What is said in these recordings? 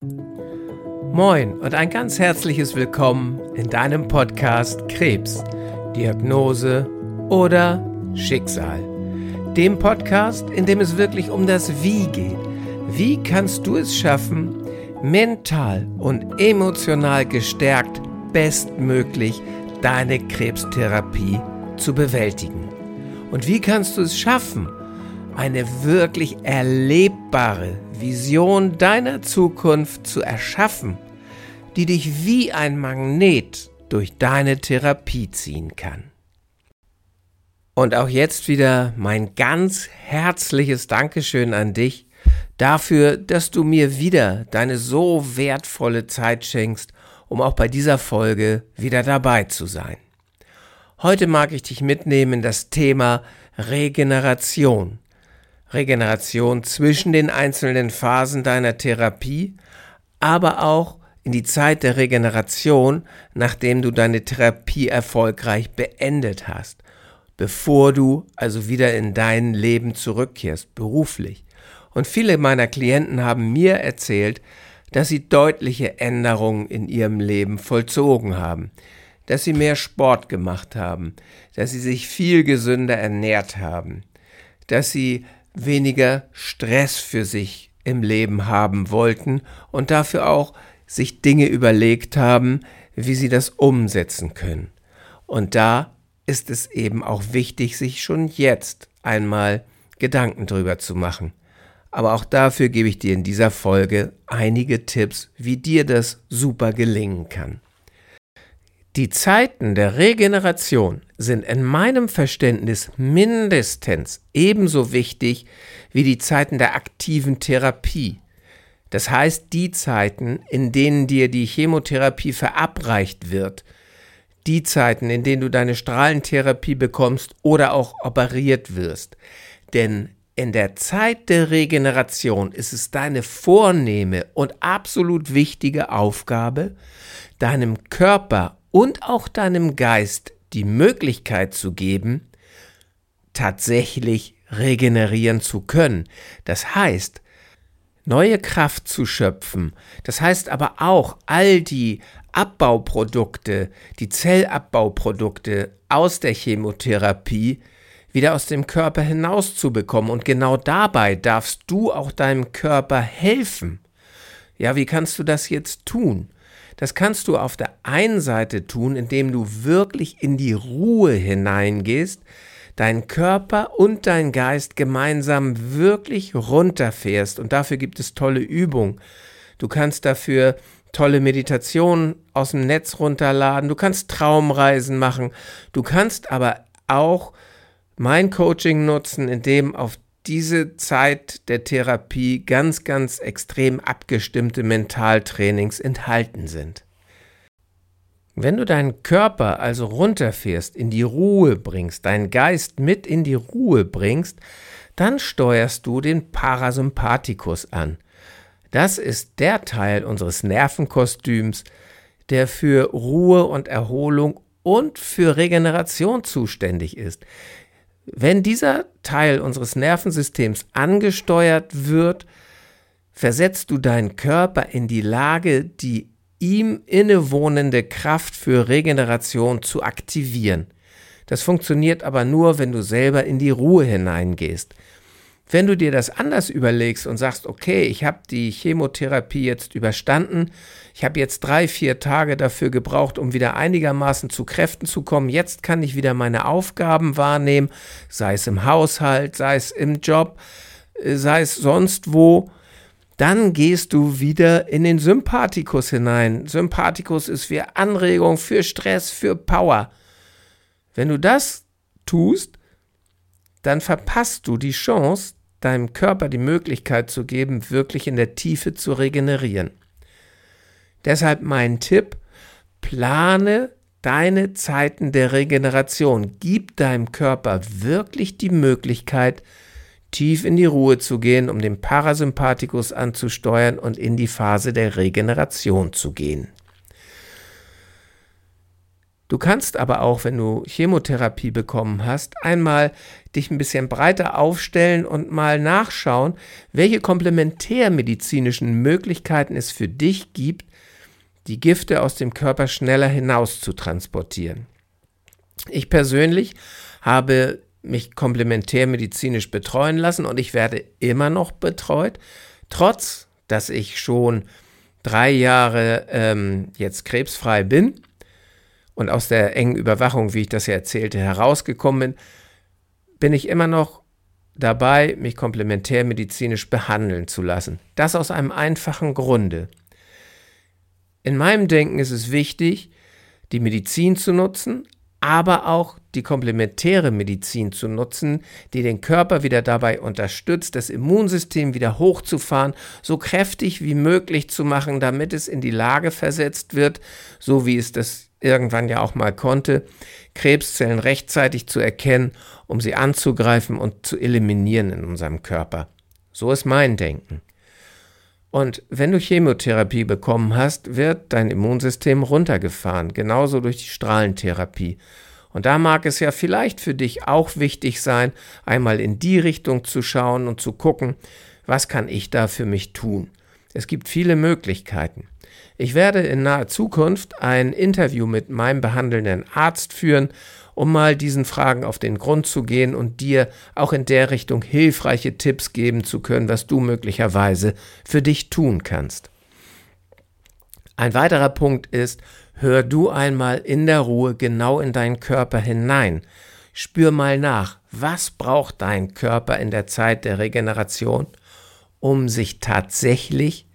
Moin und ein ganz herzliches Willkommen in deinem Podcast Krebs, Diagnose oder Schicksal. Dem Podcast, in dem es wirklich um das Wie geht. Wie kannst du es schaffen, mental und emotional gestärkt bestmöglich deine Krebstherapie zu bewältigen? Und wie kannst du es schaffen, eine wirklich erlebbare Vision deiner Zukunft zu erschaffen, die dich wie ein Magnet durch deine Therapie ziehen kann. Und auch jetzt wieder mein ganz herzliches Dankeschön an dich dafür, dass du mir wieder deine so wertvolle Zeit schenkst, um auch bei dieser Folge wieder dabei zu sein. Heute mag ich dich mitnehmen in das Thema Regeneration. Regeneration zwischen den einzelnen Phasen deiner Therapie, aber auch in die Zeit der Regeneration, nachdem du deine Therapie erfolgreich beendet hast, bevor du also wieder in dein Leben zurückkehrst, beruflich. Und viele meiner Klienten haben mir erzählt, dass sie deutliche Änderungen in ihrem Leben vollzogen haben, dass sie mehr Sport gemacht haben, dass sie sich viel gesünder ernährt haben, dass sie weniger Stress für sich im Leben haben wollten und dafür auch sich Dinge überlegt haben, wie sie das umsetzen können. Und da ist es eben auch wichtig, sich schon jetzt einmal Gedanken drüber zu machen. Aber auch dafür gebe ich dir in dieser Folge einige Tipps, wie dir das super gelingen kann. Die Zeiten der Regeneration sind in meinem Verständnis mindestens ebenso wichtig wie die Zeiten der aktiven Therapie. Das heißt die Zeiten, in denen dir die Chemotherapie verabreicht wird, die Zeiten, in denen du deine Strahlentherapie bekommst oder auch operiert wirst. Denn in der Zeit der Regeneration ist es deine vornehme und absolut wichtige Aufgabe, deinem Körper und auch deinem Geist die Möglichkeit zu geben, tatsächlich regenerieren zu können. Das heißt, neue Kraft zu schöpfen. Das heißt aber auch, all die Abbauprodukte, die Zellabbauprodukte aus der Chemotherapie wieder aus dem Körper hinauszubekommen. Und genau dabei darfst du auch deinem Körper helfen. Ja, wie kannst du das jetzt tun? Das kannst du auf der einen Seite tun, indem du wirklich in die Ruhe hineingehst, dein Körper und dein Geist gemeinsam wirklich runterfährst. Und dafür gibt es tolle Übungen. Du kannst dafür tolle Meditationen aus dem Netz runterladen. Du kannst Traumreisen machen. Du kannst aber auch mein Coaching nutzen, indem auf diese Zeit der Therapie ganz, ganz extrem abgestimmte Mentaltrainings enthalten sind. Wenn du deinen Körper also runterfährst, in die Ruhe bringst, deinen Geist mit in die Ruhe bringst, dann steuerst du den Parasympathikus an. Das ist der Teil unseres Nervenkostüms, der für Ruhe und Erholung und für Regeneration zuständig ist. Wenn dieser Teil unseres Nervensystems angesteuert wird, versetzt du deinen Körper in die Lage, die ihm innewohnende Kraft für Regeneration zu aktivieren. Das funktioniert aber nur, wenn du selber in die Ruhe hineingehst. Wenn du dir das anders überlegst und sagst, okay, ich habe die Chemotherapie jetzt überstanden, ich habe jetzt drei, vier Tage dafür gebraucht, um wieder einigermaßen zu Kräften zu kommen, jetzt kann ich wieder meine Aufgaben wahrnehmen, sei es im Haushalt, sei es im Job, äh, sei es sonst wo, dann gehst du wieder in den Sympathikus hinein. Sympathikus ist für Anregung, für Stress, für Power. Wenn du das tust, dann verpasst du die Chance, deinem Körper die Möglichkeit zu geben, wirklich in der Tiefe zu regenerieren. Deshalb mein Tipp, plane deine Zeiten der Regeneration. Gib deinem Körper wirklich die Möglichkeit, tief in die Ruhe zu gehen, um den Parasympathikus anzusteuern und in die Phase der Regeneration zu gehen. Du kannst aber auch, wenn du Chemotherapie bekommen hast, einmal dich ein bisschen breiter aufstellen und mal nachschauen, welche komplementärmedizinischen Möglichkeiten es für dich gibt, die Gifte aus dem Körper schneller hinaus zu transportieren. Ich persönlich habe mich komplementärmedizinisch betreuen lassen und ich werde immer noch betreut, trotz dass ich schon drei Jahre ähm, jetzt krebsfrei bin und aus der engen Überwachung, wie ich das ja erzählte, herausgekommen bin, bin ich immer noch dabei, mich komplementärmedizinisch behandeln zu lassen. Das aus einem einfachen Grunde. In meinem Denken ist es wichtig, die Medizin zu nutzen, aber auch die komplementäre Medizin zu nutzen, die den Körper wieder dabei unterstützt, das Immunsystem wieder hochzufahren, so kräftig wie möglich zu machen, damit es in die Lage versetzt wird, so wie es das irgendwann ja auch mal konnte, Krebszellen rechtzeitig zu erkennen, um sie anzugreifen und zu eliminieren in unserem Körper. So ist mein Denken. Und wenn du Chemotherapie bekommen hast, wird dein Immunsystem runtergefahren, genauso durch die Strahlentherapie. Und da mag es ja vielleicht für dich auch wichtig sein, einmal in die Richtung zu schauen und zu gucken, was kann ich da für mich tun. Es gibt viele Möglichkeiten. Ich werde in naher Zukunft ein Interview mit meinem behandelnden Arzt führen um mal diesen Fragen auf den Grund zu gehen und dir auch in der Richtung hilfreiche Tipps geben zu können, was du möglicherweise für dich tun kannst. Ein weiterer Punkt ist, hör du einmal in der Ruhe genau in deinen Körper hinein. Spür mal nach, was braucht dein Körper in der Zeit der Regeneration, um sich tatsächlich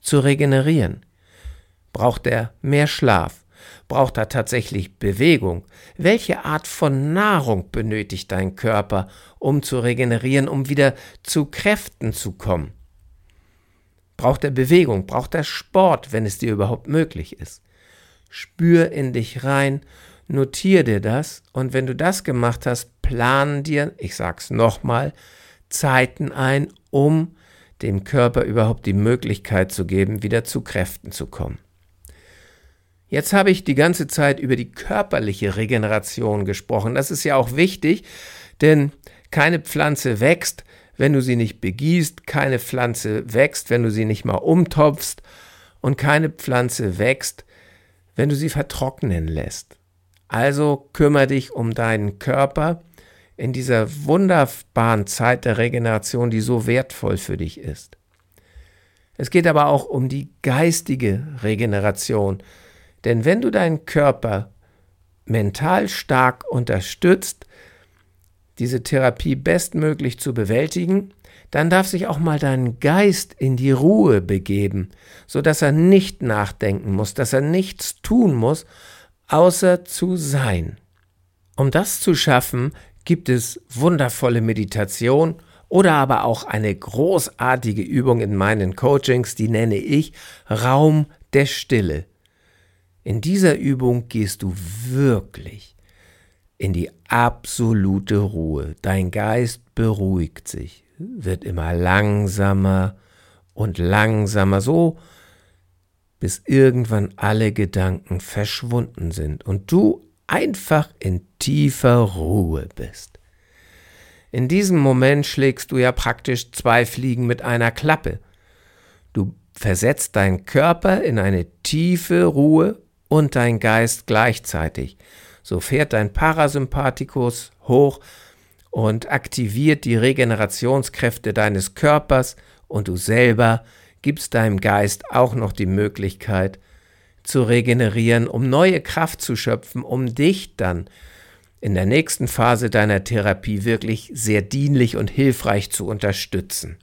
zu regenerieren. Braucht er mehr Schlaf? Braucht er tatsächlich Bewegung? Welche Art von Nahrung benötigt dein Körper, um zu regenerieren, um wieder zu Kräften zu kommen? Braucht er Bewegung? Braucht er Sport, wenn es dir überhaupt möglich ist? Spür in dich rein, notier dir das und wenn du das gemacht hast, plan dir, ich sag's nochmal, Zeiten ein, um dem Körper überhaupt die Möglichkeit zu geben, wieder zu Kräften zu kommen. Jetzt habe ich die ganze Zeit über die körperliche Regeneration gesprochen. Das ist ja auch wichtig, denn keine Pflanze wächst, wenn du sie nicht begießt, keine Pflanze wächst, wenn du sie nicht mal umtopfst und keine Pflanze wächst, wenn du sie vertrocknen lässt. Also kümmere dich um deinen Körper in dieser wunderbaren Zeit der Regeneration, die so wertvoll für dich ist. Es geht aber auch um die geistige Regeneration, denn wenn du deinen Körper mental stark unterstützt, diese Therapie bestmöglich zu bewältigen, dann darf sich auch mal dein Geist in die Ruhe begeben, so dass er nicht nachdenken muss, dass er nichts tun muss, außer zu sein. Um das zu schaffen, gibt es wundervolle Meditation oder aber auch eine großartige Übung in meinen Coachings, die nenne ich Raum der Stille. In dieser Übung gehst du wirklich in die absolute Ruhe. Dein Geist beruhigt sich, wird immer langsamer und langsamer, so bis irgendwann alle Gedanken verschwunden sind und du einfach in tiefer Ruhe bist. In diesem Moment schlägst du ja praktisch zwei Fliegen mit einer Klappe. Du versetzt deinen Körper in eine tiefe Ruhe und dein Geist gleichzeitig. So fährt dein Parasympathikus hoch und aktiviert die Regenerationskräfte deines Körpers und du selber gibst deinem Geist auch noch die Möglichkeit zu regenerieren, um neue Kraft zu schöpfen, um dich dann in der nächsten Phase deiner Therapie wirklich sehr dienlich und hilfreich zu unterstützen.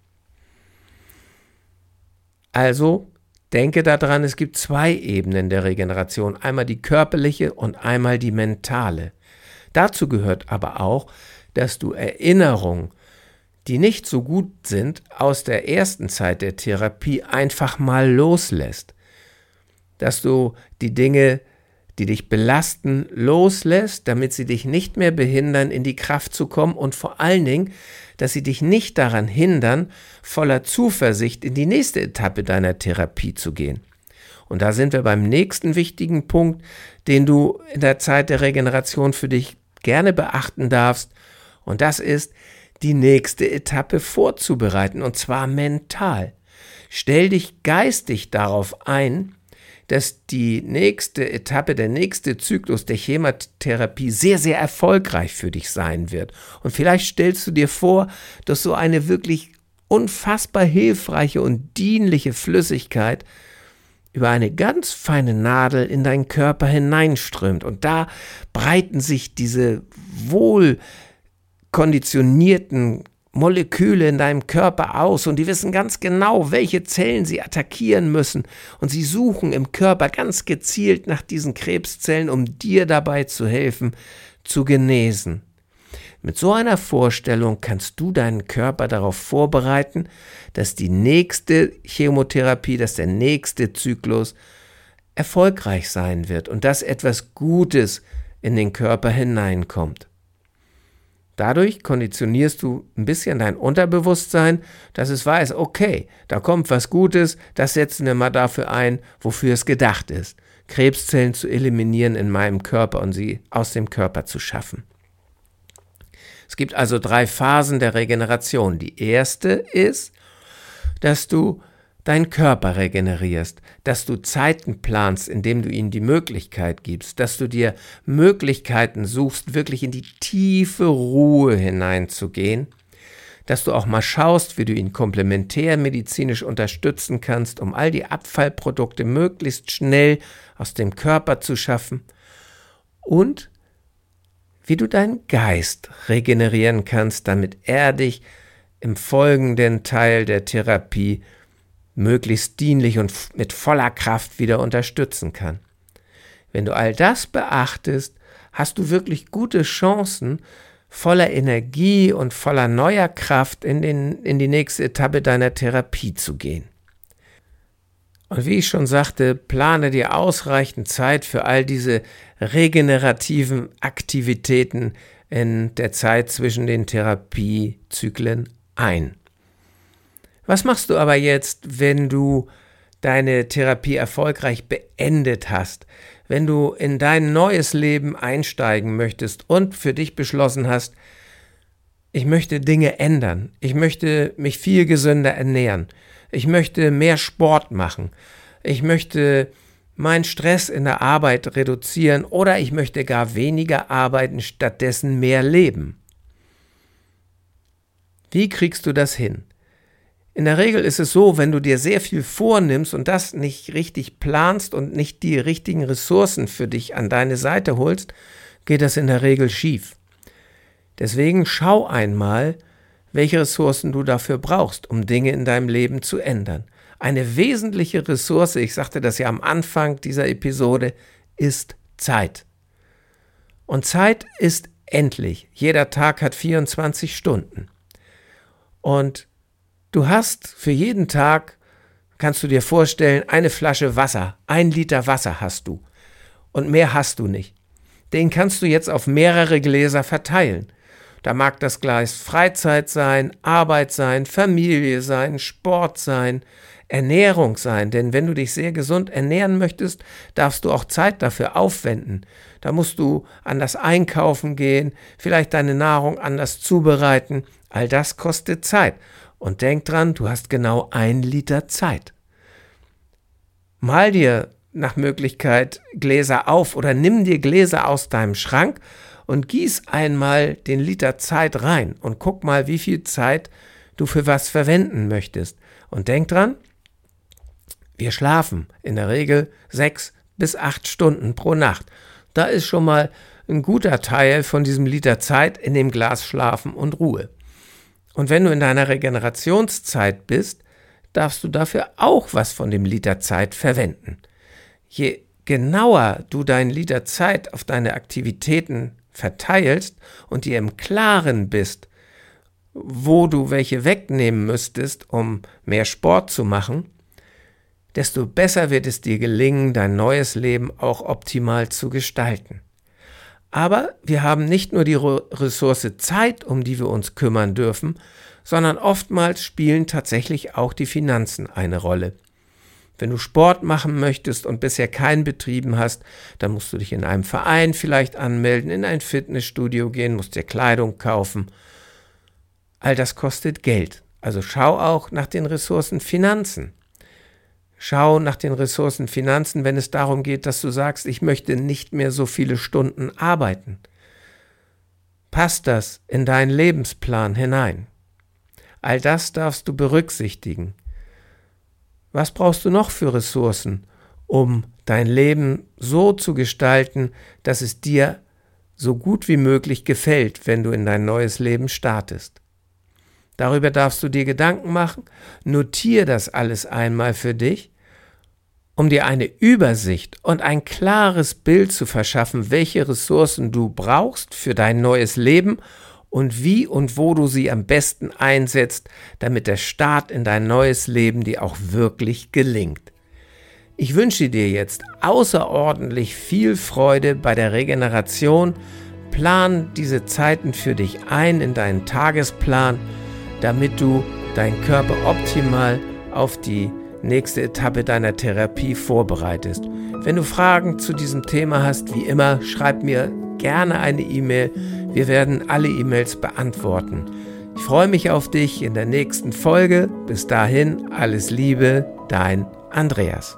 Also Denke daran, es gibt zwei Ebenen der Regeneration, einmal die körperliche und einmal die mentale. Dazu gehört aber auch, dass du Erinnerungen, die nicht so gut sind, aus der ersten Zeit der Therapie einfach mal loslässt. Dass du die Dinge, die dich belasten, loslässt, damit sie dich nicht mehr behindern, in die Kraft zu kommen und vor allen Dingen, dass sie dich nicht daran hindern, voller Zuversicht in die nächste Etappe deiner Therapie zu gehen. Und da sind wir beim nächsten wichtigen Punkt, den du in der Zeit der Regeneration für dich gerne beachten darfst. Und das ist, die nächste Etappe vorzubereiten, und zwar mental. Stell dich geistig darauf ein, dass die nächste Etappe, der nächste Zyklus der Chemotherapie sehr, sehr erfolgreich für dich sein wird. Und vielleicht stellst du dir vor, dass so eine wirklich unfassbar hilfreiche und dienliche Flüssigkeit über eine ganz feine Nadel in deinen Körper hineinströmt. Und da breiten sich diese wohl konditionierten Moleküle in deinem Körper aus und die wissen ganz genau, welche Zellen sie attackieren müssen und sie suchen im Körper ganz gezielt nach diesen Krebszellen, um dir dabei zu helfen, zu genesen. Mit so einer Vorstellung kannst du deinen Körper darauf vorbereiten, dass die nächste Chemotherapie, dass der nächste Zyklus erfolgreich sein wird und dass etwas Gutes in den Körper hineinkommt. Dadurch konditionierst du ein bisschen dein Unterbewusstsein, dass es weiß, okay, da kommt was Gutes, das setzen wir mal dafür ein, wofür es gedacht ist. Krebszellen zu eliminieren in meinem Körper und sie aus dem Körper zu schaffen. Es gibt also drei Phasen der Regeneration. Die erste ist, dass du deinen Körper regenerierst, dass du Zeiten planst, indem du ihnen die Möglichkeit gibst, dass du dir Möglichkeiten suchst, wirklich in die tiefe Ruhe hineinzugehen, dass du auch mal schaust, wie du ihn komplementärmedizinisch unterstützen kannst, um all die Abfallprodukte möglichst schnell aus dem Körper zu schaffen und wie du deinen Geist regenerieren kannst, damit er dich im folgenden Teil der Therapie möglichst dienlich und mit voller Kraft wieder unterstützen kann. Wenn du all das beachtest, hast du wirklich gute Chancen, voller Energie und voller neuer Kraft in, den, in die nächste Etappe deiner Therapie zu gehen. Und wie ich schon sagte, plane dir ausreichend Zeit für all diese regenerativen Aktivitäten in der Zeit zwischen den Therapiezyklen ein. Was machst du aber jetzt, wenn du deine Therapie erfolgreich beendet hast, wenn du in dein neues Leben einsteigen möchtest und für dich beschlossen hast, ich möchte Dinge ändern, ich möchte mich viel gesünder ernähren, ich möchte mehr Sport machen, ich möchte meinen Stress in der Arbeit reduzieren oder ich möchte gar weniger arbeiten, stattdessen mehr leben. Wie kriegst du das hin? In der Regel ist es so, wenn du dir sehr viel vornimmst und das nicht richtig planst und nicht die richtigen Ressourcen für dich an deine Seite holst, geht das in der Regel schief. Deswegen schau einmal, welche Ressourcen du dafür brauchst, um Dinge in deinem Leben zu ändern. Eine wesentliche Ressource, ich sagte das ja am Anfang dieser Episode, ist Zeit. Und Zeit ist endlich. Jeder Tag hat 24 Stunden. Und Du hast für jeden Tag, kannst du dir vorstellen, eine Flasche Wasser, ein Liter Wasser hast du. Und mehr hast du nicht. Den kannst du jetzt auf mehrere Gläser verteilen. Da mag das Gleis Freizeit sein, Arbeit sein, Familie sein, Sport sein, Ernährung sein. Denn wenn du dich sehr gesund ernähren möchtest, darfst du auch Zeit dafür aufwenden. Da musst du anders einkaufen gehen, vielleicht deine Nahrung anders zubereiten. All das kostet Zeit. Und denk dran, du hast genau ein Liter Zeit. Mal dir nach Möglichkeit Gläser auf oder nimm dir Gläser aus deinem Schrank und gieß einmal den Liter Zeit rein und guck mal, wie viel Zeit du für was verwenden möchtest. Und denk dran, wir schlafen in der Regel sechs bis acht Stunden pro Nacht. Da ist schon mal ein guter Teil von diesem Liter Zeit in dem Glas Schlafen und Ruhe. Und wenn du in deiner Regenerationszeit bist, darfst du dafür auch was von dem Liter Zeit verwenden. Je genauer du deinen Liter Zeit auf deine Aktivitäten verteilst und dir im Klaren bist, wo du welche wegnehmen müsstest, um mehr Sport zu machen, desto besser wird es dir gelingen, dein neues Leben auch optimal zu gestalten. Aber wir haben nicht nur die Ressource Zeit, um die wir uns kümmern dürfen, sondern oftmals spielen tatsächlich auch die Finanzen eine Rolle. Wenn du Sport machen möchtest und bisher keinen betrieben hast, dann musst du dich in einem Verein vielleicht anmelden, in ein Fitnessstudio gehen, musst dir Kleidung kaufen. All das kostet Geld. Also schau auch nach den Ressourcen Finanzen. Schau nach den Ressourcen Finanzen, wenn es darum geht, dass du sagst, ich möchte nicht mehr so viele Stunden arbeiten. Passt das in deinen Lebensplan hinein? All das darfst du berücksichtigen. Was brauchst du noch für Ressourcen, um dein Leben so zu gestalten, dass es dir so gut wie möglich gefällt, wenn du in dein neues Leben startest? Darüber darfst du dir Gedanken machen, notier das alles einmal für dich, um dir eine Übersicht und ein klares Bild zu verschaffen, welche Ressourcen du brauchst für dein neues Leben und wie und wo du sie am besten einsetzt, damit der Start in dein neues Leben dir auch wirklich gelingt. Ich wünsche dir jetzt außerordentlich viel Freude bei der Regeneration. Plan diese Zeiten für dich ein in deinen Tagesplan, damit du deinen Körper optimal auf die nächste Etappe deiner Therapie vorbereitest. Wenn du Fragen zu diesem Thema hast, wie immer, schreib mir gerne eine E-Mail wir werden alle E-Mails beantworten. Ich freue mich auf dich in der nächsten Folge. Bis dahin, alles Liebe, dein Andreas.